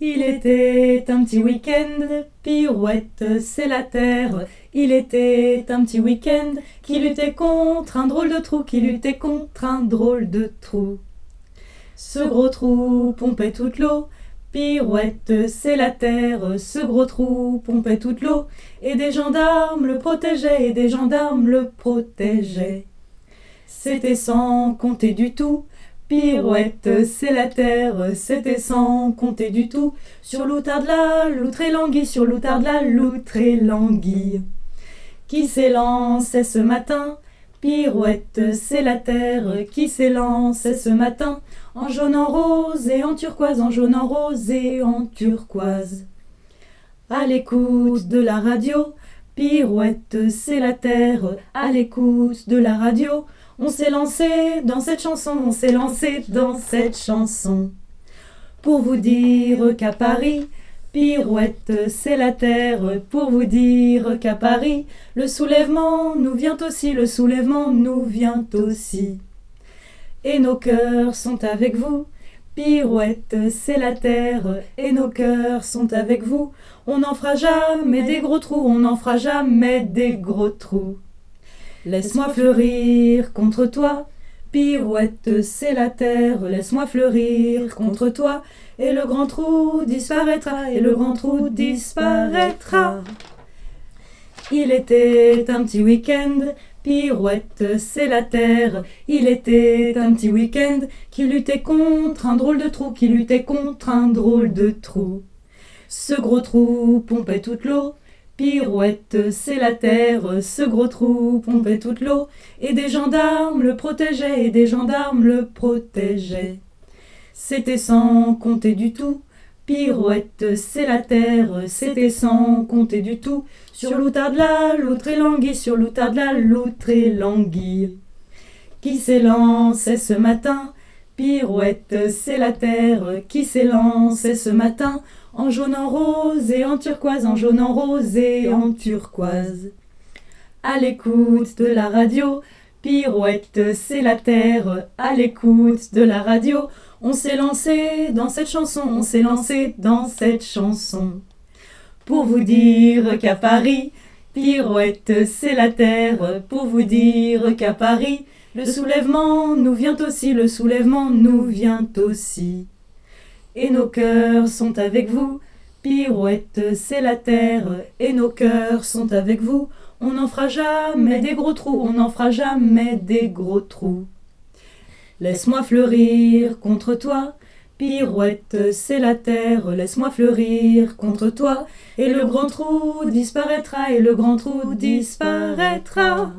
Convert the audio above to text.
Il était un petit week-end, pirouette, c'est la terre. Il était un petit week-end qui luttait contre un drôle de trou, qui luttait contre un drôle de trou. Ce gros trou pompait toute l'eau, pirouette, c'est la terre. Ce gros trou pompait toute l'eau, et des gendarmes le protégeaient, et des gendarmes le protégeaient. C'était sans compter du tout Pirouette, c'est la terre, c'était sans compter du tout. Sur l'outarde la loutre et languille, sur l'outarde la loutre et languille. Qui s'élançait ce matin? Pirouette, c'est la terre qui s'élançait ce matin, en jaune, en rose et en turquoise, en jaune, en rose et en turquoise. À l'écoute de la radio, Pirouette, c'est la terre, à l'écoute de la radio, on s'est lancé dans cette chanson, on s'est lancé dans cette chanson. Pour vous dire qu'à Paris, pirouette, c'est la terre. Pour vous dire qu'à Paris, le soulèvement nous vient aussi, le soulèvement nous vient aussi. Et nos cœurs sont avec vous. Pirouette, c'est la terre, et nos cœurs sont avec vous. On n'en fera jamais des gros trous, on n'en fera jamais des gros trous. Laisse-moi fleurir contre toi, pirouette, c'est la terre, laisse-moi fleurir contre toi, et le grand trou disparaîtra, et le grand trou disparaîtra. Il était un petit week-end, pirouette, c'est la terre. Il était un petit week-end qui luttait contre un drôle de trou, qui luttait contre un drôle de trou. Ce gros trou pompait toute l'eau, Pirouette, c'est la terre, ce gros trou pompait toute l'eau, et des gendarmes le protégeaient, et des gendarmes le protégeaient. C'était sans compter du tout. Pirouette, c'est la terre, c'était sans compter du tout. Sur l'outarde la loutre et sur l'outarde la loutre et languille. Qui s'élançait ce matin Pirouette, c'est la terre qui s'élançait ce matin en jaune, en rose et en turquoise, en jaune, en rose et en turquoise. À l'écoute de la radio, pirouette, c'est la terre. À l'écoute de la radio, on s'est lancé dans cette chanson, on s'est lancé dans cette chanson. Pour vous dire qu'à Paris, pirouette, c'est la terre. Pour vous dire qu'à Paris, le soulèvement nous vient aussi, le soulèvement nous vient aussi. Et nos cœurs sont avec vous, pirouette, c'est la terre, et nos cœurs sont avec vous. On n'en fera jamais des gros trous, on n'en fera jamais des gros trous. Laisse-moi fleurir contre toi, pirouette, c'est la terre, laisse-moi fleurir contre toi, et le grand trou disparaîtra, et le grand trou disparaîtra.